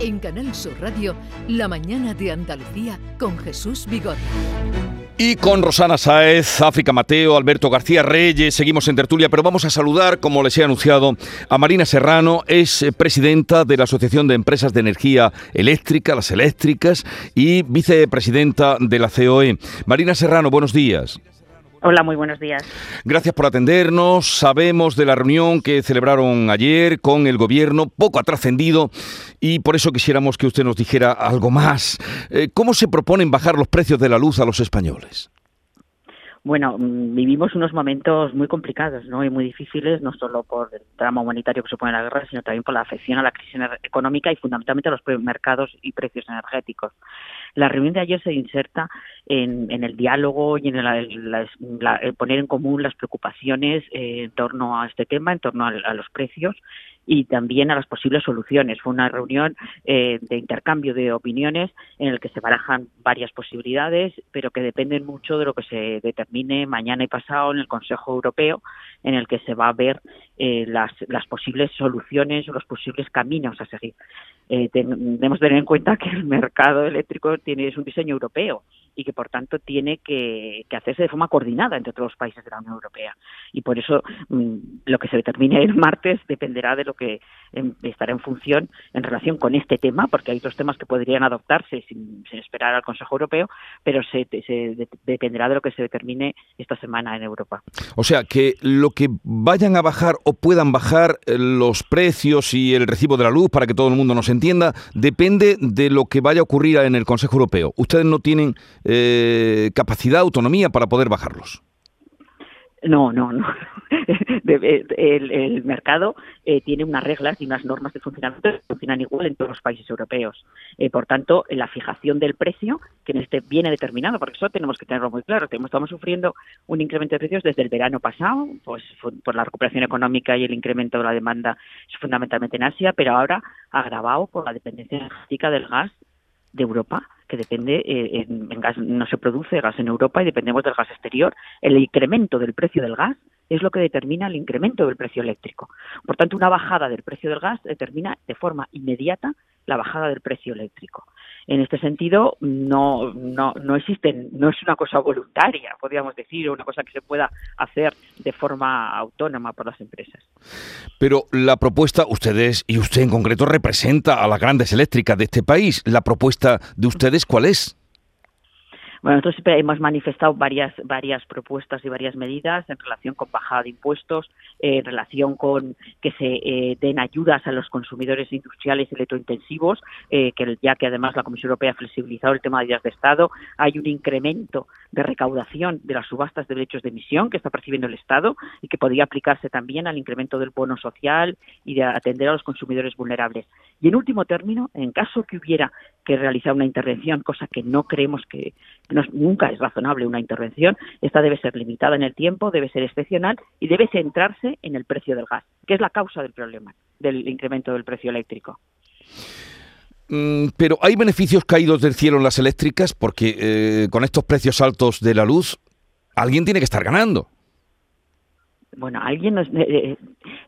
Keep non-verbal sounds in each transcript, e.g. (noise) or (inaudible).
En Canal Sur Radio, La mañana de Andalucía con Jesús Vigorra. Y con Rosana Saez, África Mateo, Alberto García Reyes, seguimos en tertulia, pero vamos a saludar, como les he anunciado, a Marina Serrano, es eh, presidenta de la Asociación de Empresas de Energía Eléctrica, las eléctricas, y vicepresidenta de la COE. Marina Serrano, buenos días. Hola, muy buenos días. Gracias por atendernos. Sabemos de la reunión que celebraron ayer con el gobierno, poco ha trascendido y por eso quisiéramos que usted nos dijera algo más. Eh, ¿Cómo se proponen bajar los precios de la luz a los españoles? Bueno, mm, vivimos unos momentos muy complicados ¿no? y muy difíciles, no solo por el drama humanitario que supone la guerra, sino también por la afección a la crisis económica y fundamentalmente a los mercados y precios energéticos. La reunión de ayer se inserta en, el diálogo y en el, poner en común las preocupaciones eh, en torno a este tema, en torno a, los precios y también a las posibles soluciones. Fue una reunión eh, de intercambio de opiniones en el que se barajan varias posibilidades, pero que dependen mucho de lo que se determine mañana y pasado en el Consejo Europeo, en el que se va a ver eh, las, las posibles soluciones o los posibles caminos a seguir eh, tenemos que tener en cuenta que el mercado eléctrico tiene es un diseño europeo y que por tanto tiene que, hacerse de forma coordinada entre todos los países de la Unión Europea y por eso mm, lo que se determine el martes dependerá de lo que em, estará en función en relación con este tema porque hay otros temas que podrían adoptarse sin, esperar al Consejo Europeo pero se, dependerá de lo que se determine esta semana en Europa. O sea que lo que vayan a bajar o puedan bajar eh, los precios y el recibo de la luz para que todo el mundo nos entienda, depende de lo que vaya a ocurrir en el Consejo Europeo. Ustedes no tienen eh, capacidad, autonomía para poder bajarlos. No, no, no. (laughs) el, mercado eh, tiene unas reglas y unas normas de funcionamiento que funcionan igual en todos los países europeos. Eh, por tanto, la fijación del precio, que en este viene determinado, porque eso tenemos que tenerlo muy claro. Estamos sufriendo un incremento de precios desde el verano pasado, pues por la recuperación económica y el incremento de la demanda fundamentalmente en Asia, pero ahora agravado por la dependencia energética del gas de Europa que depende, eh, en, gas no se produce gas en Europa y dependemos del gas exterior. El incremento del precio del gas es lo que determina el incremento del precio eléctrico. Por tanto, una bajada del precio del gas determina de forma inmediata la bajada del precio eléctrico. En este sentido, no, no, no existen, no es una cosa voluntaria, podríamos decir, o una cosa que se pueda hacer de forma autónoma por las empresas. Pero la propuesta, ustedes y usted en concreto representa a las grandes eléctricas de este país. ¿La propuesta de ustedes cuál es? Bueno, nosotros siempre hemos manifestado varias, varias propuestas y varias medidas en relación con bajada de impuestos, en relación con que se eh, den ayudas a los consumidores industriales electrointensivos, eh, que ya que además la Comisión Europea ha flexibilizado el tema de ayudas de Estado, hay un incremento de recaudación de las subastas de derechos de emisión que está percibiendo el Estado y que podría aplicarse también al incremento del bono social y de atender a los consumidores vulnerables. Y en último término, en caso que hubiera que realizar una intervención, cosa que no creemos que, nunca es razonable una intervención, esta debe ser limitada en el tiempo, debe ser excepcional y debe centrarse en el precio del gas, que es la causa del problema, del incremento del precio eléctrico. Mm, pero hay beneficios caídos del cielo en las eléctricas porque eh, con estos precios altos de la luz, alguien tiene que estar ganando bueno, alguien eh, eh,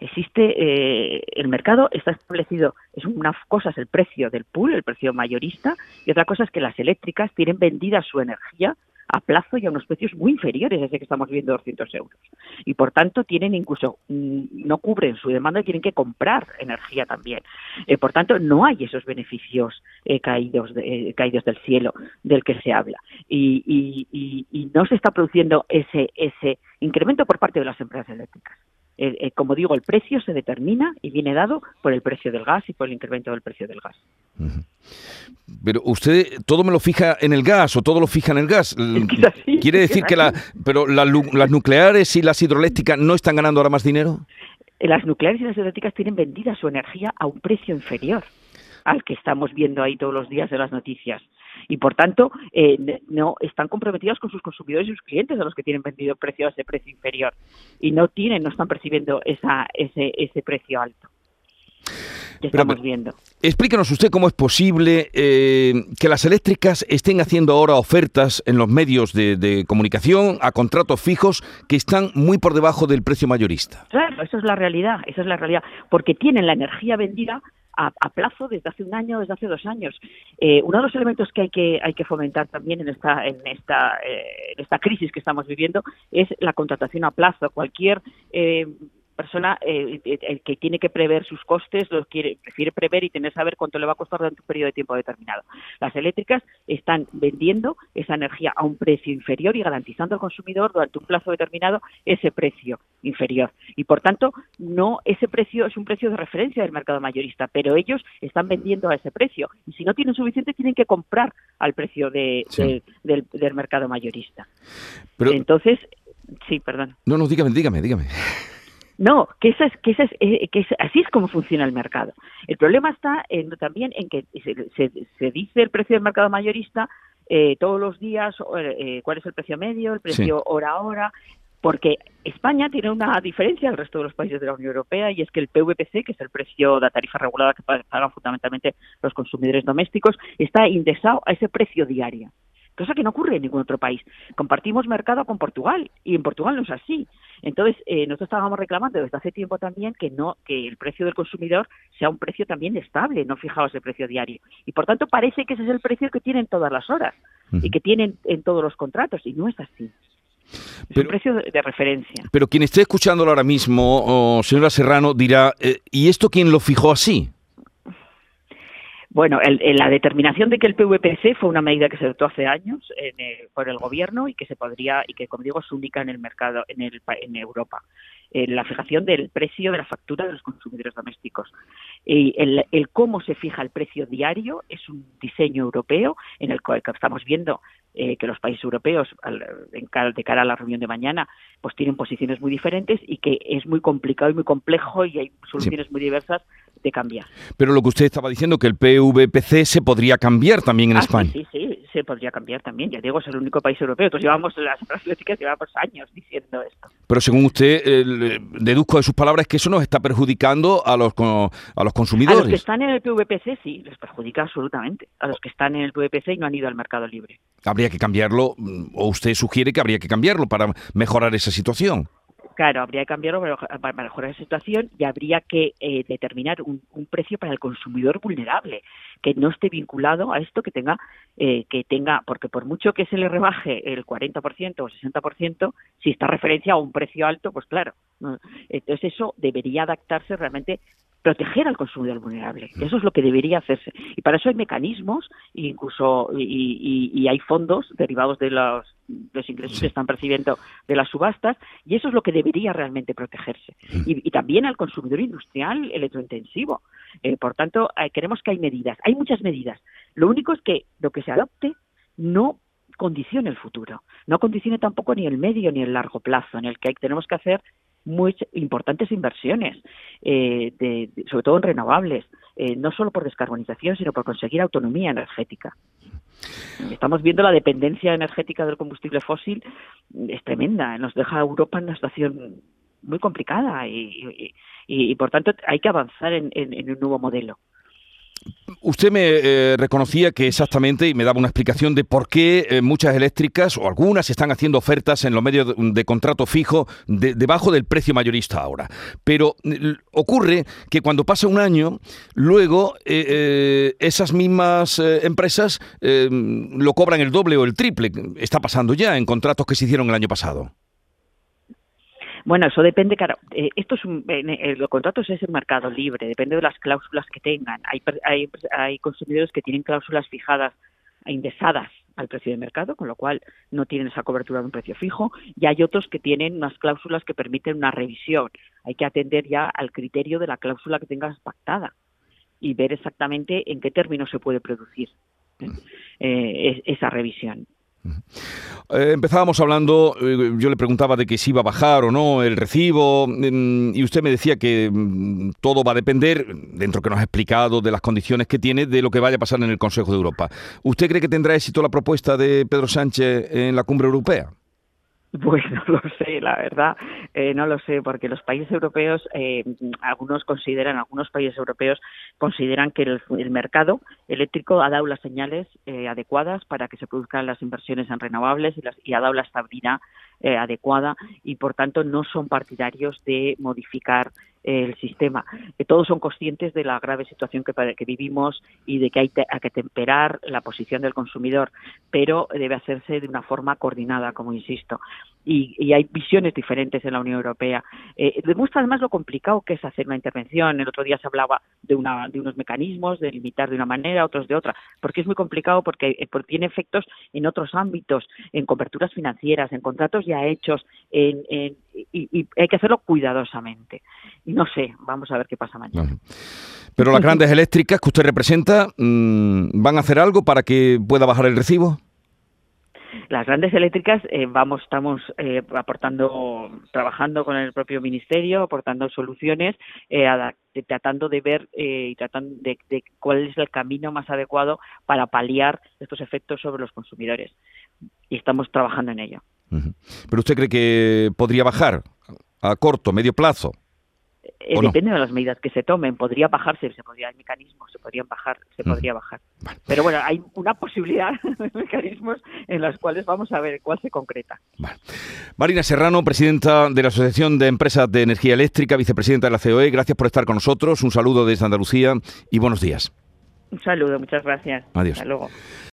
existe eh, el mercado está establecido es una cosa es el precio del pool, el precio mayorista y otra cosa es que las eléctricas tienen vendida su energía a plazo y a unos precios muy inferiores a ese que estamos viendo 200 euros. Y por tanto tienen incluso, mm, no cubren su demanda y tienen que comprar energía también. Eh, por tanto, no hay esos beneficios eh, caídos, eh, caídos del cielo del que se habla. Y, y no se está produciendo ese, ese incremento por parte de las empresas eléctricas. Eh, eh, como digo, el precio se determina y viene dado por el precio del gas y por el incremento del precio del gas. Pero usted todo me lo fija en el gas o todo lo fija en el gas. ¿Quiere decir que la, (laughs) pero las nucleares y las hidroeléctricas no están ganando ahora más dinero? Las nucleares y las hidroeléctricas tienen vendida su energía a un precio inferior al que estamos viendo ahí todos los días de las noticias. Y por tanto, eh, no están comprometidos con sus consumidores y sus clientes a los que tienen vendido precio a ese precio inferior. Y no tienen, no están percibiendo esa, ese, ese precio alto. Que estamos viendo. Explícanos usted cómo es posible eh, que las eléctricas estén haciendo ahora ofertas en los medios de, de, comunicación a contratos fijos que están muy por debajo del precio mayorista. Claro, esa es la realidad, esa es la realidad, porque tienen la energía vendida a, plazo desde hace un año, desde hace dos años. Eh, uno de los elementos que hay que hay que fomentar también en esta en esta eh, en esta crisis que estamos viviendo es la contratación a plazo. Cualquier eh, persona eh, el que tiene que prever sus costes lo quiere prefiere prever y tener saber cuánto le va a costar durante un periodo de tiempo determinado. Las eléctricas están vendiendo esa energía a un precio inferior y garantizando al consumidor durante un plazo determinado ese precio inferior y por tanto no ese precio es un precio de referencia del mercado mayorista, pero ellos están vendiendo a ese precio y si no tienen suficiente tienen que comprar al precio de, del, mercado mayorista. Entonces, sí, perdón. No, no, dígame, dígame, dígame. No, que, esa que, esa eh, que así es como funciona el mercado. El problema está en, también en que se, dice el precio del mercado mayorista eh, todos los días, eh, cuál es el precio medio, el precio hora a hora, porque España tiene una diferencia del resto de los países de la Unión Europea y es que el PVPC, que es el precio de la tarifa regulada que pagan fundamentalmente los consumidores domésticos, está indexado a ese precio diario cosa que no ocurre en ningún otro país. Compartimos mercado con Portugal y en Portugal no es así. Entonces, eh, nosotros estábamos reclamando desde hace tiempo también que no que el precio del consumidor sea un precio también estable, no fijaos el precio diario. Y por tanto parece que ese es el precio que tienen todas las horas y que tienen en todos los contratos y no es así. Es un precio de, referencia. Pero quien esté escuchándolo ahora mismo, señora Serrano, dirá, eh, ¿y esto quién lo fijó así? Bueno, el, la determinación de que el PVPC fue una medida que se adoptó hace años por el gobierno y que se podría y que, como digo, es única en el mercado en, el, en Europa. Eh, la fijación del precio de la factura de los consumidores domésticos. Y el, el, cómo se fija el precio diario es un diseño europeo en el que estamos viendo eh, que los países europeos, de cara a la reunión de mañana, pues tienen posiciones muy diferentes y que es muy complicado y muy complejo y hay soluciones muy diversas de cambiar. Pero lo que usted estaba diciendo, que el PVPC se podría cambiar también en ah, España. Sí, sí, se podría cambiar también. Ya digo, es el único país europeo. Entonces llevamos, las (laughs) políticas llevamos años diciendo esto. Pero según usted, deduzco de sus palabras que eso nos está perjudicando a los, a los consumidores. A los que están en el PVPC sí, les perjudica absolutamente. A los que están en el PVPC y no han ido al mercado libre. Habría que cambiarlo, o usted sugiere que habría que cambiarlo para mejorar esa situación. Claro, habría que cambiarlo para mejorar la situación y habría que eh, determinar un, precio para el consumidor vulnerable que no esté vinculado a esto que tenga eh, que tenga porque por mucho que se le rebaje el 40% o 60% si está referencia a un precio alto pues claro entonces eso debería adaptarse realmente proteger al consumidor vulnerable. Eso es lo que debería hacerse. Y para eso hay mecanismos incluso y, hay fondos derivados de los, ingresos que están percibiendo de las subastas y eso es lo que debería realmente protegerse. Y, también al consumidor industrial electrointensivo. Eh, por tanto, eh, queremos que hay medidas. Hay muchas medidas. Lo único es que lo que se adopte no condicione el futuro, no condicione tampoco ni el medio ni el largo plazo, en el que tenemos que hacer muy importantes inversiones, eh, de, sobre todo en renovables, eh, no solo por descarbonización, sino por conseguir autonomía energética. Estamos viendo la dependencia energética del combustible fósil, es tremenda, nos deja a Europa en una situación muy complicada y, y, por tanto hay que avanzar en un nuevo modelo. Usted me eh, reconocía que exactamente, y me daba una explicación de por qué eh, muchas eléctricas o algunas están haciendo ofertas en los medios de, contrato fijo debajo del precio mayorista ahora. Pero ocurre que cuando pasa un año, luego eh, esas mismas empresas lo cobran el doble o el triple. Está pasando ya en contratos que se hicieron el año pasado. Bueno, eso depende, claro, eh, esto es un, eh, los contratos es el mercado libre, depende de las cláusulas que tengan. Hay, hay, hay consumidores que tienen cláusulas fijadas, indexadas al precio de mercado, con lo cual no tienen esa cobertura de un precio fijo, y hay otros que tienen unas cláusulas que permiten una revisión. Hay que atender ya al criterio de la cláusula que tengas pactada y ver exactamente en qué términos se puede producir eh, esa revisión. Eh, empezábamos hablando, eh, yo le preguntaba de que si iba a bajar o no el recibo, mm, y usted me decía que mm, todo va a depender, dentro que nos ha explicado, de las condiciones que tiene, de lo que vaya a pasar en el Consejo de Europa. ¿Usted cree que tendrá éxito la propuesta de Pedro Sánchez en la cumbre europea? (laughs) Pues no lo sé, la verdad, eh, no lo sé, porque los países europeos, eh, algunos consideran, algunos países europeos consideran que el, mercado eléctrico ha dado las señales eh, adecuadas para que se produzcan las inversiones en renovables y, las, y ha dado la estabilidad adecuada y, por tanto, no son partidarios de modificar el sistema. Que todos son conscientes de la grave situación que, que vivimos y de que hay, que temperar la posición del consumidor, pero debe hacerse de una forma coordinada, como insisto. Y, hay visiones diferentes en la Unión Europea. Eh, demuestra además lo complicado que es hacer una intervención. El otro día se hablaba de, una, de unos mecanismos, de limitar de una manera, otros de otra, porque es muy complicado porque, eh, tiene efectos en otros ámbitos, en coberturas financieras, en contratos ya hechos, en, y, hay que hacerlo cuidadosamente. Y no sé, vamos a ver qué pasa mañana. Pero las grandes eléctricas que usted representa, mm, ¿van a hacer algo para que pueda bajar el recibo? Las grandes eléctricas, eh, vamos, estamos eh, aportando, trabajando con el propio ministerio, aportando soluciones, eh, tratando de ver y tratando de, cuál es el camino más adecuado para paliar estos efectos sobre los consumidores. Y estamos trabajando en ello. ¿Pero usted cree que podría bajar a corto, medio plazo? Eh, depende de las medidas que se tomen. Podría bajarse, se podría, hay mecanismos, se podrían bajar, se podría bajar. Pero bueno, hay una posibilidad (laughs) de mecanismos en los cuales vamos a ver cuál se concreta. Marina Serrano, presidenta de la Asociación de Empresas de Energía Eléctrica, vicepresidenta de la COE, gracias por estar con nosotros. Un saludo desde Andalucía y buenos días. Un saludo, muchas gracias. Adiós. Hasta luego.